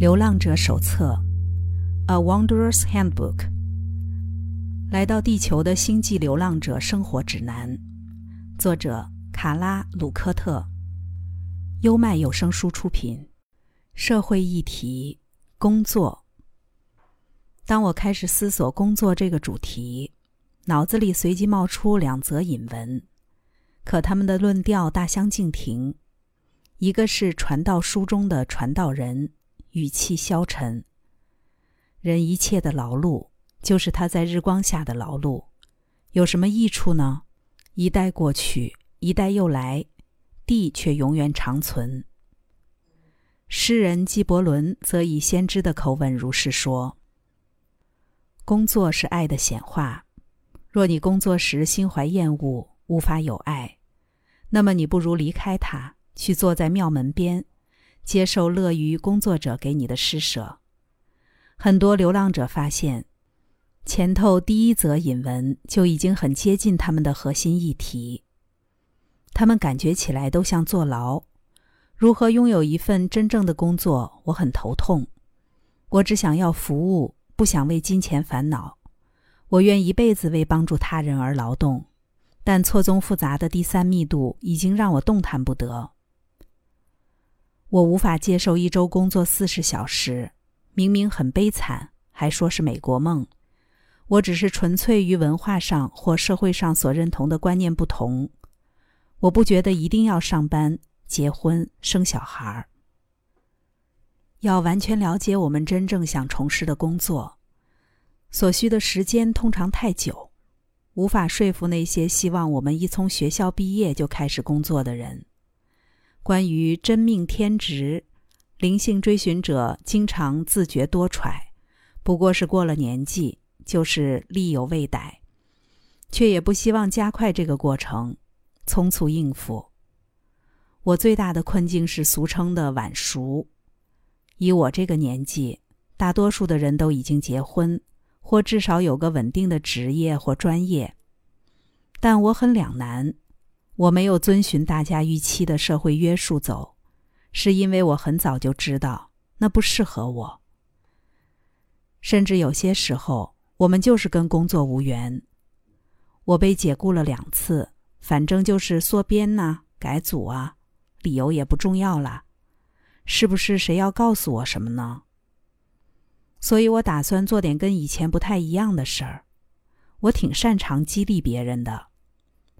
流浪者手册，《A Wanderer's Handbook》。来到地球的星际流浪者生活指南，作者卡拉·鲁科特。优麦有声书出品。社会议题：工作。当我开始思索工作这个主题，脑子里随即冒出两则引文，可他们的论调大相径庭。一个是传道书中的传道人。语气消沉。人一切的劳碌，就是他在日光下的劳碌，有什么益处呢？一代过去，一代又来，地却永远长存。诗人纪伯伦则以先知的口吻如是说：“工作是爱的显化。若你工作时心怀厌恶，无法有爱，那么你不如离开它，去坐在庙门边。”接受乐于工作者给你的施舍。很多流浪者发现，前头第一则引文就已经很接近他们的核心议题。他们感觉起来都像坐牢。如何拥有一份真正的工作，我很头痛。我只想要服务，不想为金钱烦恼。我愿一辈子为帮助他人而劳动，但错综复杂的第三密度已经让我动弹不得。我无法接受一周工作四十小时，明明很悲惨，还说是美国梦。我只是纯粹与文化上或社会上所认同的观念不同。我不觉得一定要上班、结婚、生小孩儿。要完全了解我们真正想从事的工作，所需的时间通常太久，无法说服那些希望我们一从学校毕业就开始工作的人。关于真命天职，灵性追寻者经常自觉多揣，不过是过了年纪，就是力有未逮，却也不希望加快这个过程，匆促应付。我最大的困境是俗称的晚熟。以我这个年纪，大多数的人都已经结婚，或至少有个稳定的职业或专业，但我很两难。我没有遵循大家预期的社会约束走，是因为我很早就知道那不适合我。甚至有些时候，我们就是跟工作无缘。我被解雇了两次，反正就是缩编呐、改组啊，理由也不重要了。是不是谁要告诉我什么呢？所以我打算做点跟以前不太一样的事儿。我挺擅长激励别人的。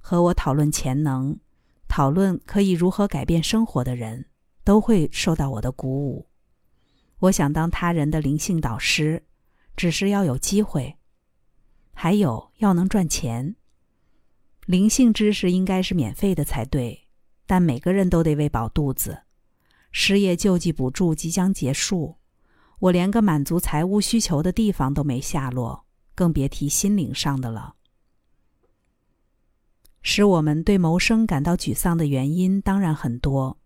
和我讨论潜能，讨论可以如何改变生活的人，都会受到我的鼓舞。我想当他人的灵性导师，只是要有机会，还有要能赚钱。灵性知识应该是免费的才对，但每个人都得喂饱肚子。失业救济补助即将结束，我连个满足财务需求的地方都没下落，更别提心灵上的了。使我们对谋生感到沮丧的原因当然很多，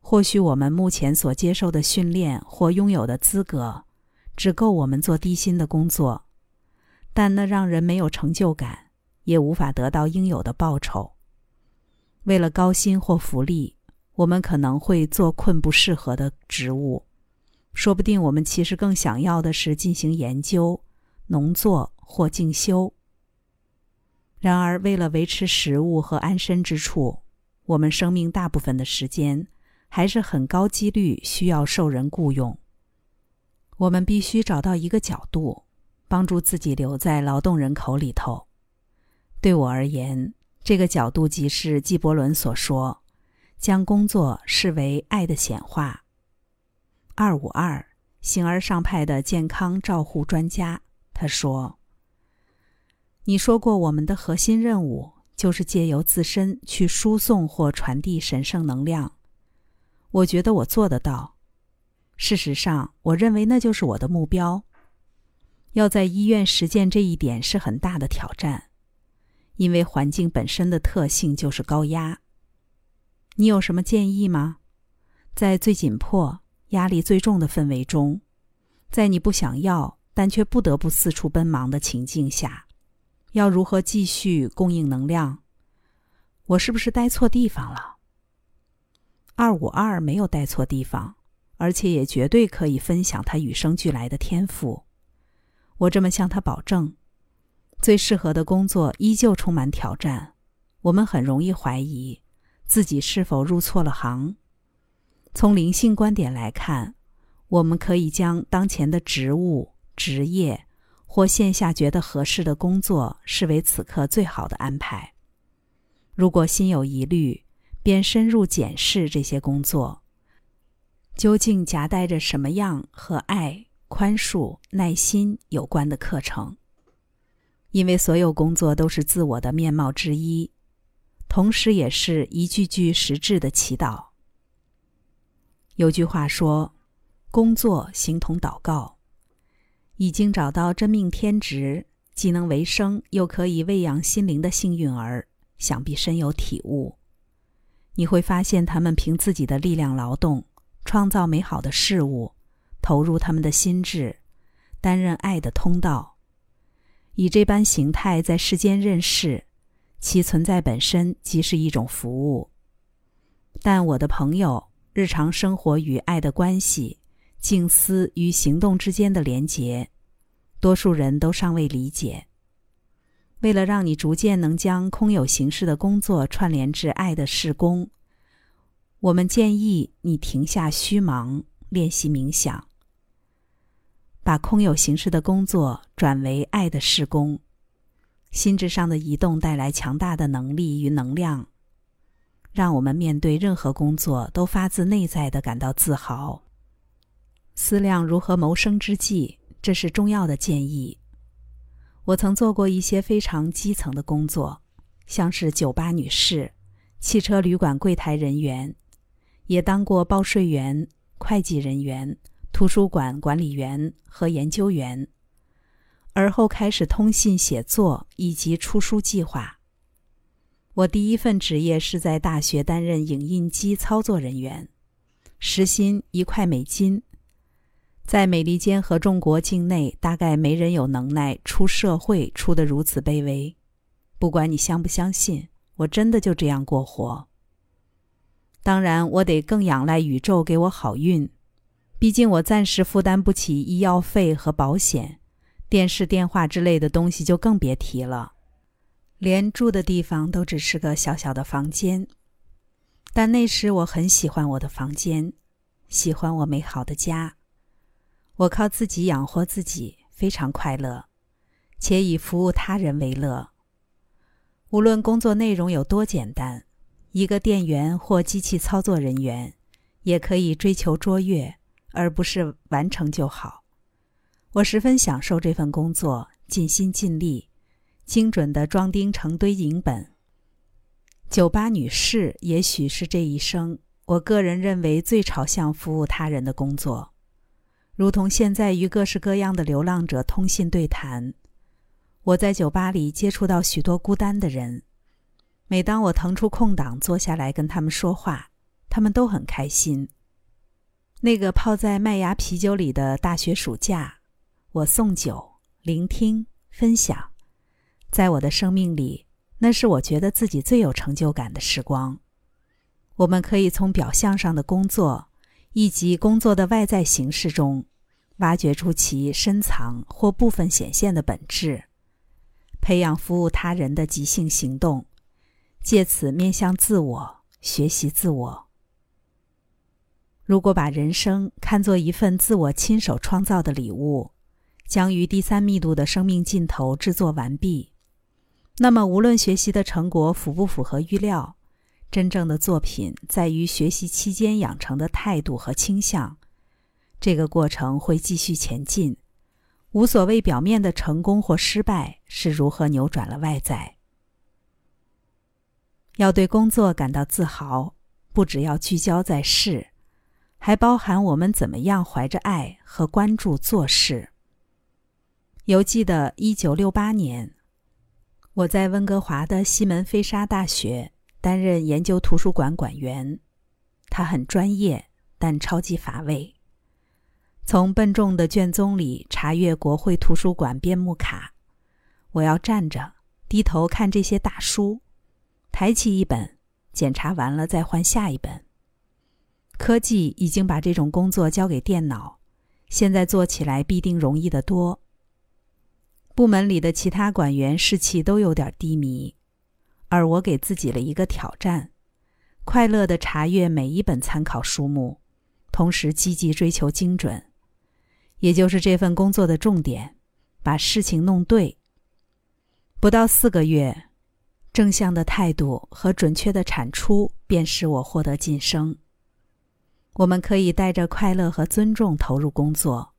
或许我们目前所接受的训练或拥有的资格，只够我们做低薪的工作，但那让人没有成就感，也无法得到应有的报酬。为了高薪或福利，我们可能会做困不适合的职务，说不定我们其实更想要的是进行研究、农作或进修。然而，为了维持食物和安身之处，我们生命大部分的时间还是很高几率需要受人雇佣。我们必须找到一个角度，帮助自己留在劳动人口里头。对我而言，这个角度即是纪伯伦所说：“将工作视为爱的显化。”二五二，形而上派的健康照护专家，他说。你说过，我们的核心任务就是借由自身去输送或传递神圣能量。我觉得我做得到。事实上，我认为那就是我的目标。要在医院实践这一点是很大的挑战，因为环境本身的特性就是高压。你有什么建议吗？在最紧迫、压力最重的氛围中，在你不想要但却不得不四处奔忙的情境下。要如何继续供应能量？我是不是待错地方了？二五二没有待错地方，而且也绝对可以分享他与生俱来的天赋。我这么向他保证。最适合的工作依旧充满挑战，我们很容易怀疑自己是否入错了行。从灵性观点来看，我们可以将当前的职务、职业或线下觉得合适的工作视为此刻最好的安排。如果心有疑虑，便深入检视这些工作，究竟夹带着什么样和爱、宽恕、耐心有关的课程。因为所有工作都是自我的面貌之一，同时也是一句句实质的祈祷。有句话说：“工作形同祷告。”已经找到真命天职，既能为生又可以喂养心灵的幸运儿，想必深有体悟。你会发现，他们凭自己的力量劳动，创造美好的事物，投入他们的心智，担任爱的通道。以这般形态在世间认识，其存在本身即是一种服务。但我的朋友，日常生活与爱的关系、静思与行动之间的连结，多数人都尚未理解。为了让你逐渐能将空有形式的工作串联至爱的事工，我们建议你停下虚忙，练习冥想。把空有形式的工作转为爱的事工，心智上的移动带来强大的能力与能量，让我们面对任何工作都发自内在的感到自豪。思量如何谋生之际，这是重要的建议。我曾做过一些非常基层的工作，像是酒吧女士、汽车旅馆柜台人员，也当过报税员、会计人员。图书馆管理员和研究员，而后开始通信写作以及出书计划。我第一份职业是在大学担任影印机操作人员，时薪一块美金。在美利坚合众国境内，大概没人有能耐出社会出得如此卑微。不管你相不相信，我真的就这样过活。当然，我得更仰赖宇宙给我好运。毕竟我暂时负担不起医药费和保险，电视、电话之类的东西就更别提了。连住的地方都只是个小小的房间。但那时我很喜欢我的房间，喜欢我美好的家。我靠自己养活自己，非常快乐，且以服务他人为乐。无论工作内容有多简单，一个店员或机器操作人员，也可以追求卓越。而不是完成就好。我十分享受这份工作，尽心尽力，精准的装订成堆影本。酒吧女士也许是这一生我个人认为最朝向服务他人的工作，如同现在与各式各样的流浪者通信对谈。我在酒吧里接触到许多孤单的人，每当我腾出空档坐下来跟他们说话，他们都很开心。那个泡在麦芽啤酒里的大学暑假，我送酒、聆听、分享，在我的生命里，那是我觉得自己最有成就感的时光。我们可以从表象上的工作，以及工作的外在形式中，挖掘出其深藏或部分显现的本质，培养服务他人的即兴行动，借此面向自我，学习自我。如果把人生看作一份自我亲手创造的礼物，将于第三密度的生命尽头制作完毕，那么无论学习的成果符不符合预料，真正的作品在于学习期间养成的态度和倾向。这个过程会继续前进，无所谓表面的成功或失败是如何扭转了外在。要对工作感到自豪，不只要聚焦在事。还包含我们怎么样怀着爱和关注做事。犹记得一九六八年，我在温哥华的西门菲沙大学担任研究图书馆馆员，他很专业，但超级乏味。从笨重的卷宗里查阅国会图书馆编目卡，我要站着低头看这些大书，抬起一本，检查完了再换下一本。科技已经把这种工作交给电脑，现在做起来必定容易得多。部门里的其他管员士气都有点低迷，而我给自己了一个挑战：快乐地查阅每一本参考书目，同时积极追求精准，也就是这份工作的重点，把事情弄对。不到四个月。正向的态度和准确的产出，便使我获得晋升。我们可以带着快乐和尊重投入工作，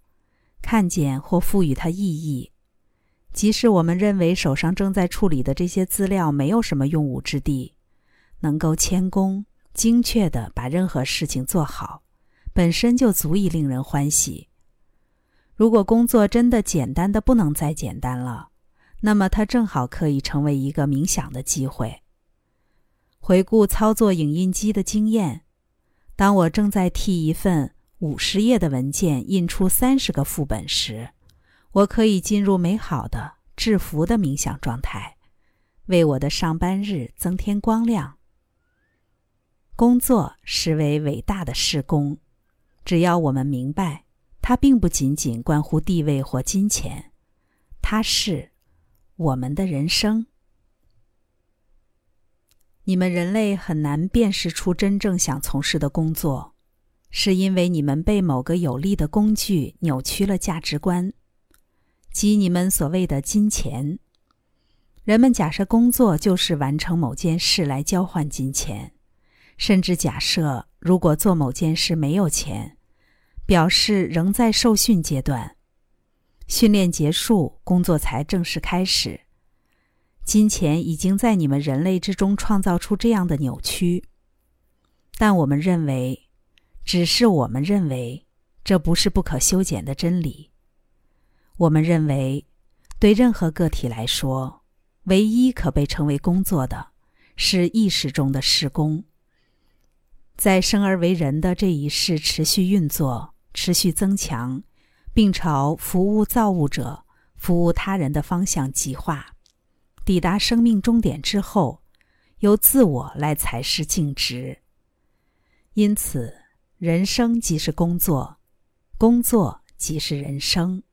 看见或赋予它意义，即使我们认为手上正在处理的这些资料没有什么用武之地，能够谦恭、精确地把任何事情做好，本身就足以令人欢喜。如果工作真的简单的不能再简单了。那么，它正好可以成为一个冥想的机会。回顾操作影印机的经验，当我正在替一份五十页的文件印出三十个副本时，我可以进入美好的、制服的冥想状态，为我的上班日增添光亮。工作实为伟大的事工，只要我们明白，它并不仅仅关乎地位或金钱，它是。我们的人生，你们人类很难辨识出真正想从事的工作，是因为你们被某个有力的工具扭曲了价值观，即你们所谓的金钱。人们假设工作就是完成某件事来交换金钱，甚至假设如果做某件事没有钱，表示仍在受训阶段。训练结束，工作才正式开始。金钱已经在你们人类之中创造出这样的扭曲，但我们认为，只是我们认为，这不是不可修剪的真理。我们认为，对任何个体来说，唯一可被称为工作的，是意识中的施工，在生而为人的这一世持续运作，持续增强。并朝服务造物者、服务他人的方向极化，抵达生命终点之后，由自我来才是尽职。因此，人生即是工作，工作即是人生。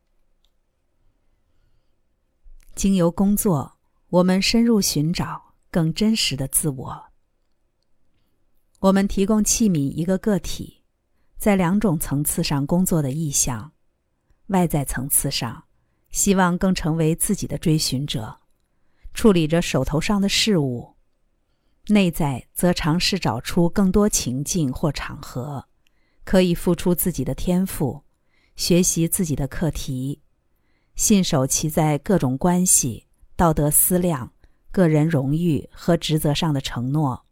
经由工作，我们深入寻找更真实的自我。我们提供器皿一个个体，在两种层次上工作的意向。外在层次上，希望更成为自己的追寻者，处理着手头上的事物；内在则尝试找出更多情境或场合，可以付出自己的天赋，学习自己的课题，信守其在各种关系、道德思量、个人荣誉和职责上的承诺。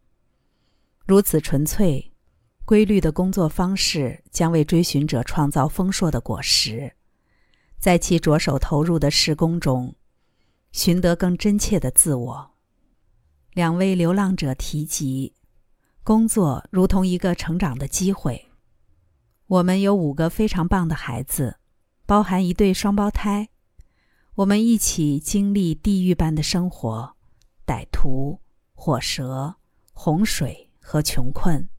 如此纯粹、规律的工作方式，将为追寻者创造丰硕的果实。在其着手投入的施工中，寻得更真切的自我。两位流浪者提及，工作如同一个成长的机会。我们有五个非常棒的孩子，包含一对双胞胎。我们一起经历地狱般的生活，歹徒、火蛇、洪水和穷困，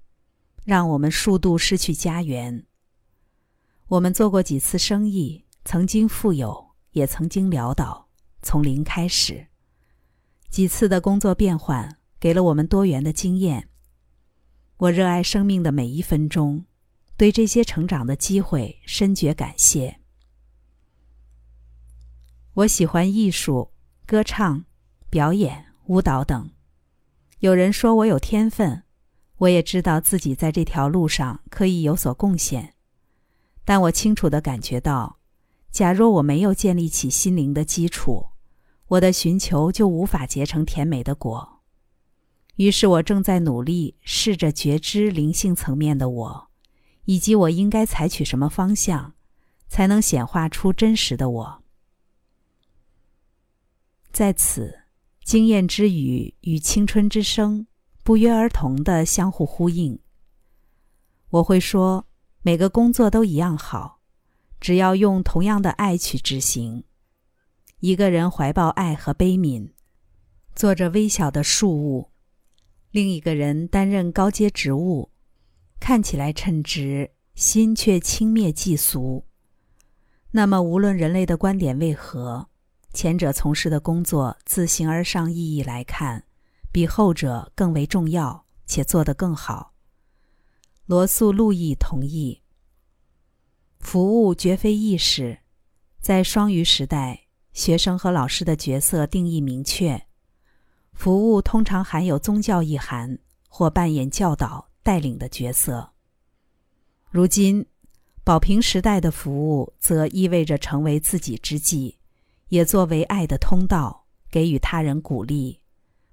让我们数度失去家园。我们做过几次生意。曾经富有，也曾经潦倒，从零开始。几次的工作变换给了我们多元的经验。我热爱生命的每一分钟，对这些成长的机会深觉感谢。我喜欢艺术、歌唱、表演、舞蹈等。有人说我有天分，我也知道自己在这条路上可以有所贡献，但我清楚的感觉到。假若我没有建立起心灵的基础，我的寻求就无法结成甜美的果。于是我正在努力试着觉知灵性层面的我，以及我应该采取什么方向，才能显化出真实的我。在此，经验之语与青春之声不约而同的相互呼应。我会说，每个工作都一样好。只要用同样的爱去执行，一个人怀抱爱和悲悯，做着微小的事物；另一个人担任高阶职务，看起来称职，心却轻蔑嫉俗。那么，无论人类的观点为何，前者从事的工作自形而上意义来看，比后者更为重要，且做得更好。罗素·路易同意。服务绝非易事，在双语时代，学生和老师的角色定义明确，服务通常含有宗教意涵或扮演教导、带领的角色。如今。保平时代的服务，则意味着成为自己之际，也作为爱的通道，给予他人鼓励。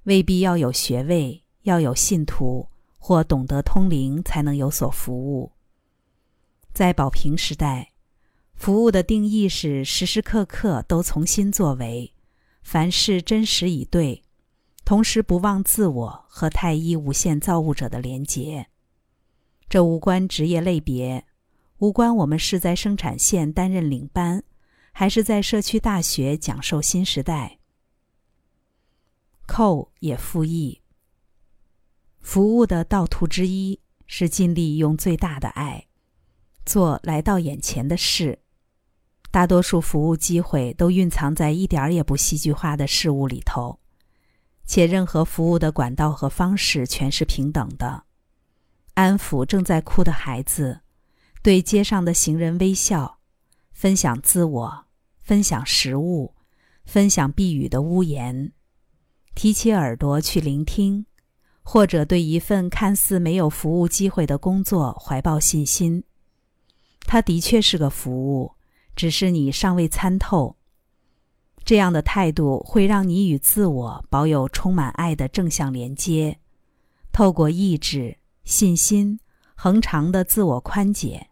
未必要有学位，要有信徒或懂得通灵，才能有所服务。在宝瓶时代，服务的定义是时时刻刻都从心作为，凡事真实以对，同时不忘自我和太一无限造物者的连结。这无关职业类别。无关我们是在生产线担任领班，还是在社区大学讲授新时代。寇也复议，服务的道途之一是尽力用最大的爱做来到眼前的事。大多数服务机会都蕴藏在一点儿也不戏剧化的事物里头，且任何服务的管道和方式全是平等的。安抚正在哭的孩子。对街上的行人微笑，分享自我，分享食物，分享避雨的屋檐，提起耳朵去聆听，或者对一份看似没有服务机会的工作怀抱信心。它的确是个服务，只是你尚未参透。这样的态度会让你与自我保有充满爱的正向连接，透过意志、信心、恒长的自我宽解。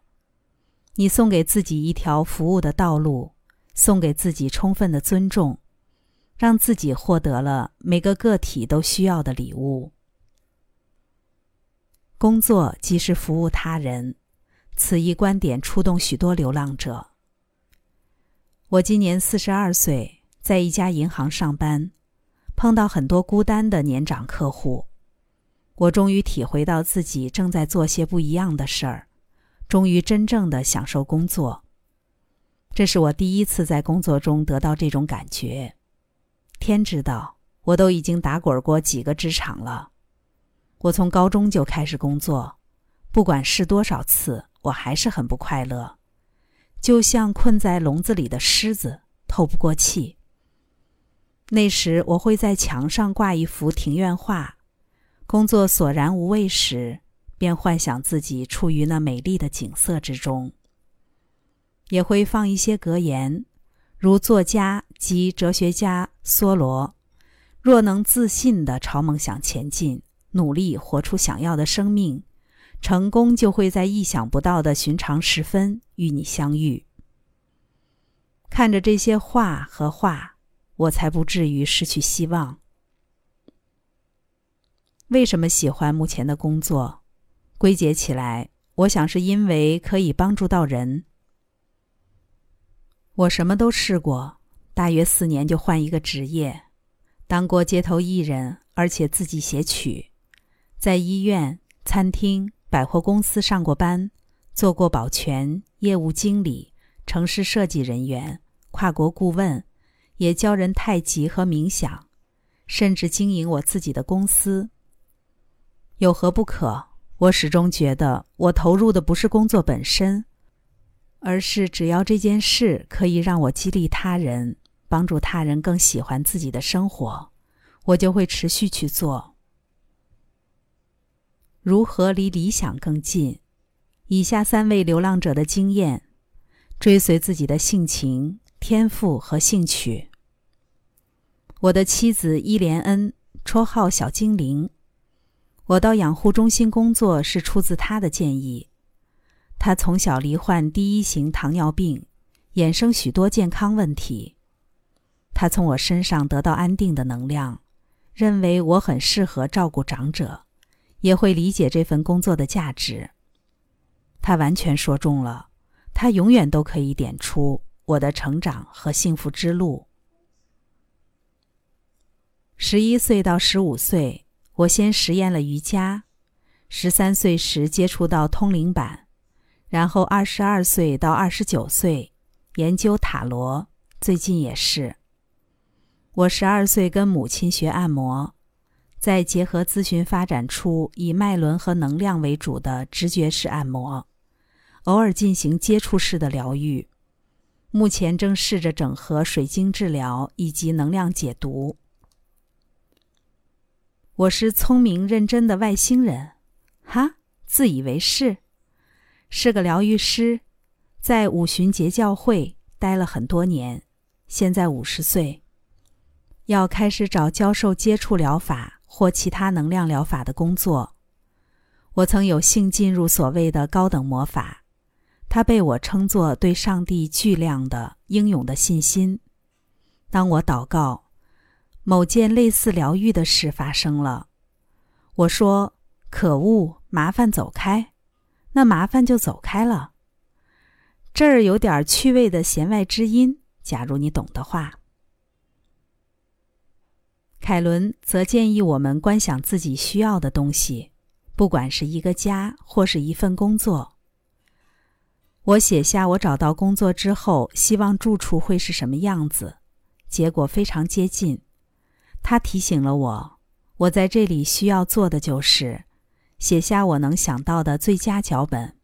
你送给自己一条服务的道路，送给自己充分的尊重，让自己获得了每个个体都需要的礼物。工作即是服务他人，此一观点触动许多流浪者。我今年四十二岁，在一家银行上班，碰到很多孤单的年长客户，我终于体会到自己正在做些不一样的事儿。终于真正的享受工作。这是我第一次在工作中得到这种感觉。天知道，我都已经打滚过几个职场了。我从高中就开始工作，不管试多少次，我还是很不快乐，就像困在笼子里的狮子，透不过气。那时，我会在墙上挂一幅庭院画。工作索然无味时。便幻想自己处于那美丽的景色之中，也会放一些格言，如作家及哲学家梭罗：“若能自信地朝梦想前进，努力活出想要的生命，成功就会在意想不到的寻常时分与你相遇。”看着这些画和画，我才不至于失去希望。为什么喜欢目前的工作？归结起来，我想是因为可以帮助到人。我什么都试过，大约四年就换一个职业，当过街头艺人，而且自己写曲，在医院、餐厅、百货公司上过班，做过保全、业务经理、城市设计人员、跨国顾问，也教人太极和冥想，甚至经营我自己的公司。有何不可？我始终觉得，我投入的不是工作本身，而是只要这件事可以让我激励他人，帮助他人更喜欢自己的生活，我就会持续去做。如何离理想更近？以下三位流浪者的经验：追随自己的性情、天赋和兴趣。我的妻子伊莲恩，绰号小精灵。我到养护中心工作是出自他的建议。他从小罹患第一型糖尿病，衍生许多健康问题。他从我身上得到安定的能量，认为我很适合照顾长者，也会理解这份工作的价值。他完全说中了，他永远都可以点出我的成长和幸福之路。十一岁到十五岁。我先实验了瑜伽，十三岁时接触到通灵板，然后二十二岁到二十九岁研究塔罗，最近也是。我十二岁跟母亲学按摩，再结合咨询发展出以脉轮和能量为主的直觉式按摩，偶尔进行接触式的疗愈。目前正试着整合水晶治疗以及能量解读。我是聪明认真的外星人，哈，自以为是，是个疗愈师，在五旬节教会待了很多年，现在五十岁，要开始找教授接触疗法或其他能量疗法的工作。我曾有幸进入所谓的高等魔法，它被我称作对上帝巨量的英勇的信心。当我祷告。某件类似疗愈的事发生了，我说：“可恶，麻烦走开。”那麻烦就走开了。这儿有点趣味的弦外之音，假如你懂的话。凯伦则建议我们观想自己需要的东西，不管是一个家或是一份工作。我写下我找到工作之后希望住处会是什么样子，结果非常接近。他提醒了我，我在这里需要做的就是写下我能想到的最佳脚本，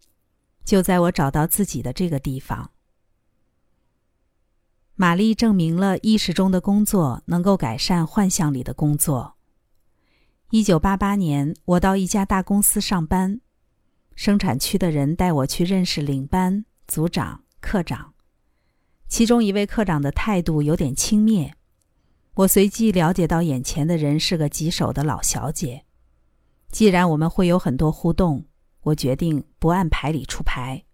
就在我找到自己的这个地方。玛丽证明了意识中的工作能够改善幻象里的工作。一九八八年，我到一家大公司上班，生产区的人带我去认识领班、组长、科长，其中一位科长的态度有点轻蔑。我随即了解到，眼前的人是个棘手的老小姐。既然我们会有很多互动，我决定不按牌理出牌。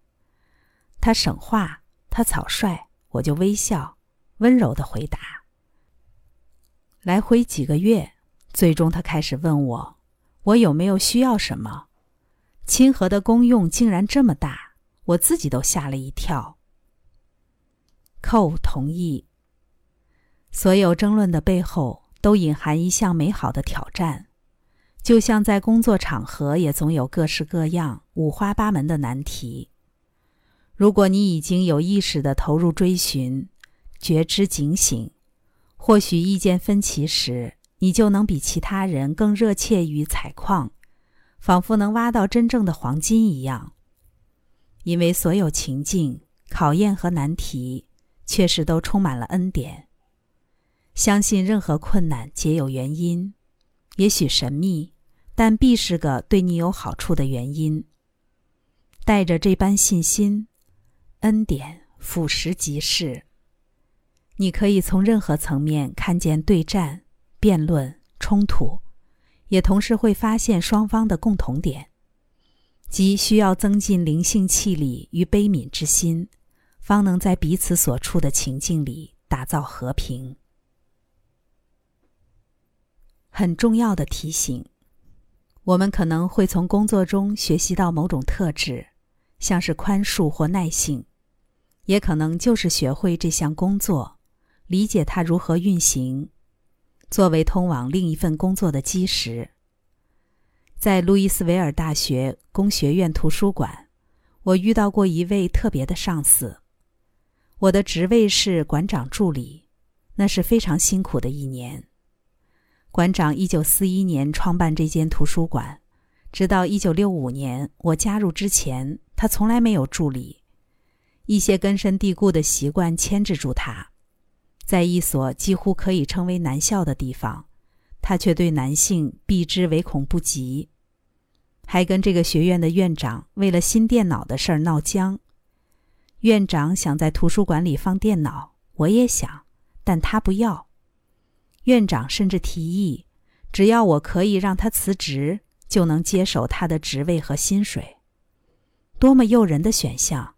他省话，他草率，我就微笑，温柔的回答。来回几个月，最终他开始问我，我有没有需要什么？亲和的功用竟然这么大，我自己都吓了一跳。寇同意。所有争论的背后都隐含一项美好的挑战，就像在工作场合也总有各式各样、五花八门的难题。如果你已经有意识地投入追寻、觉知、警醒，或许意见分歧时，你就能比其他人更热切于采矿，仿佛能挖到真正的黄金一样。因为所有情境、考验和难题，确实都充满了恩典。相信任何困难皆有原因，也许神秘，但必是个对你有好处的原因。带着这般信心，恩典俯拾即是。你可以从任何层面看见对战、辩论、冲突，也同时会发现双方的共同点，即需要增进灵性气力与悲悯之心，方能在彼此所处的情境里打造和平。很重要的提醒：我们可能会从工作中学习到某种特质，像是宽恕或耐性，也可能就是学会这项工作，理解它如何运行，作为通往另一份工作的基石。在路易斯维尔大学工学院图书馆，我遇到过一位特别的上司。我的职位是馆长助理，那是非常辛苦的一年。馆长一九四一年创办这间图书馆，直到一九六五年我加入之前，他从来没有助理。一些根深蒂固的习惯牵制住他，在一所几乎可以称为男校的地方，他却对男性避之唯恐不及，还跟这个学院的院长为了新电脑的事儿闹僵。院长想在图书馆里放电脑，我也想，但他不要。院长甚至提议，只要我可以让他辞职，就能接手他的职位和薪水。多么诱人的选项！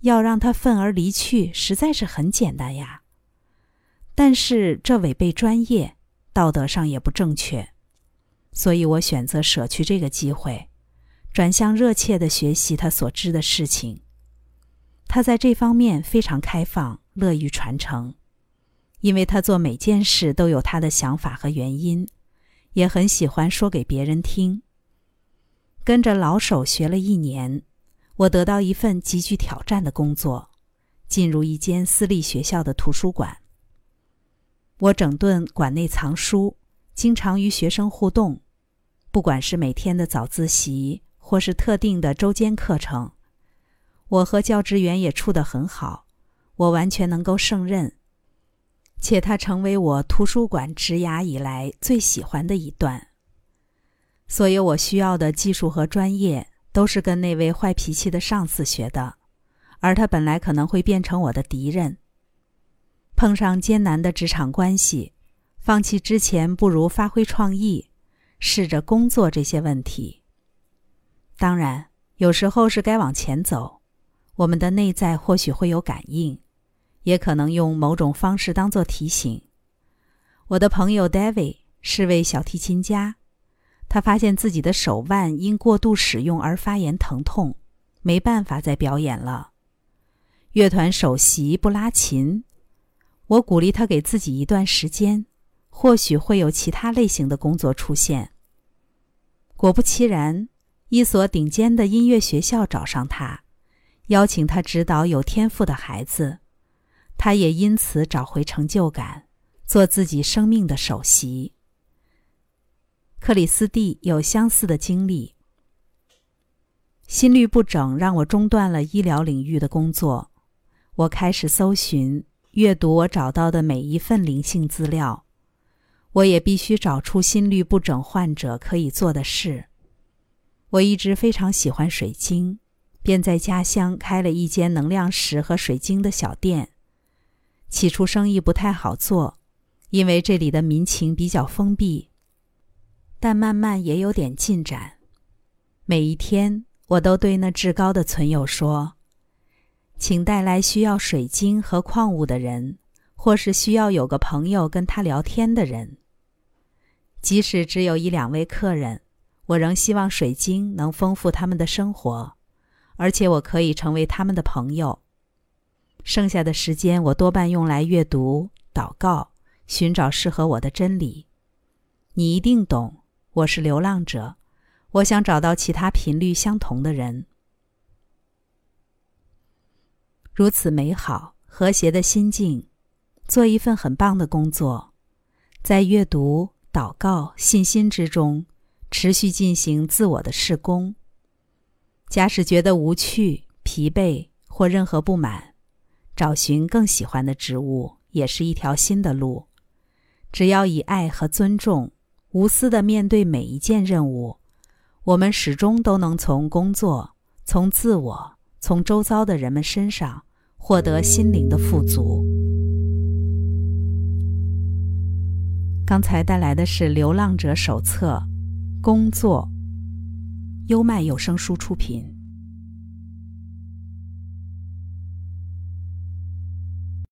要让他愤而离去，实在是很简单呀。但是这违背专业，道德上也不正确，所以我选择舍去这个机会，转向热切的学习他所知的事情。他在这方面非常开放，乐于传承。因为他做每件事都有他的想法和原因，也很喜欢说给别人听。跟着老手学了一年，我得到一份极具挑战的工作，进入一间私立学校的图书馆。我整顿馆内藏书，经常与学生互动，不管是每天的早自习，或是特定的周间课程，我和教职员也处得很好，我完全能够胜任。且它成为我图书馆职涯以来最喜欢的一段。所有我需要的技术和专业都是跟那位坏脾气的上司学的，而他本来可能会变成我的敌人。碰上艰难的职场关系，放弃之前不如发挥创意，试着工作这些问题。当然，有时候是该往前走，我们的内在或许会有感应。也可能用某种方式当做提醒。我的朋友 David 是位小提琴家，他发现自己的手腕因过度使用而发炎疼痛，没办法再表演了。乐团首席不拉琴，我鼓励他给自己一段时间，或许会有其他类型的工作出现。果不其然，一所顶尖的音乐学校找上他，邀请他指导有天赋的孩子。他也因此找回成就感，做自己生命的首席。克里斯蒂有相似的经历。心律不整让我中断了医疗领域的工作，我开始搜寻、阅读我找到的每一份灵性资料。我也必须找出心律不整患者可以做的事。我一直非常喜欢水晶，便在家乡开了一间能量石和水晶的小店。起初生意不太好做，因为这里的民情比较封闭。但慢慢也有点进展。每一天，我都对那至高的存友说：“请带来需要水晶和矿物的人，或是需要有个朋友跟他聊天的人。即使只有一两位客人，我仍希望水晶能丰富他们的生活，而且我可以成为他们的朋友。”剩下的时间，我多半用来阅读、祷告、寻找适合我的真理。你一定懂，我是流浪者，我想找到其他频率相同的人。如此美好、和谐的心境，做一份很棒的工作，在阅读、祷告、信心之中，持续进行自我的施工。假使觉得无趣、疲惫或任何不满，找寻更喜欢的植物也是一条新的路。只要以爱和尊重、无私的面对每一件任务，我们始终都能从工作、从自我、从周遭的人们身上获得心灵的富足。刚才带来的是《流浪者手册》，工作，优麦有声书出品。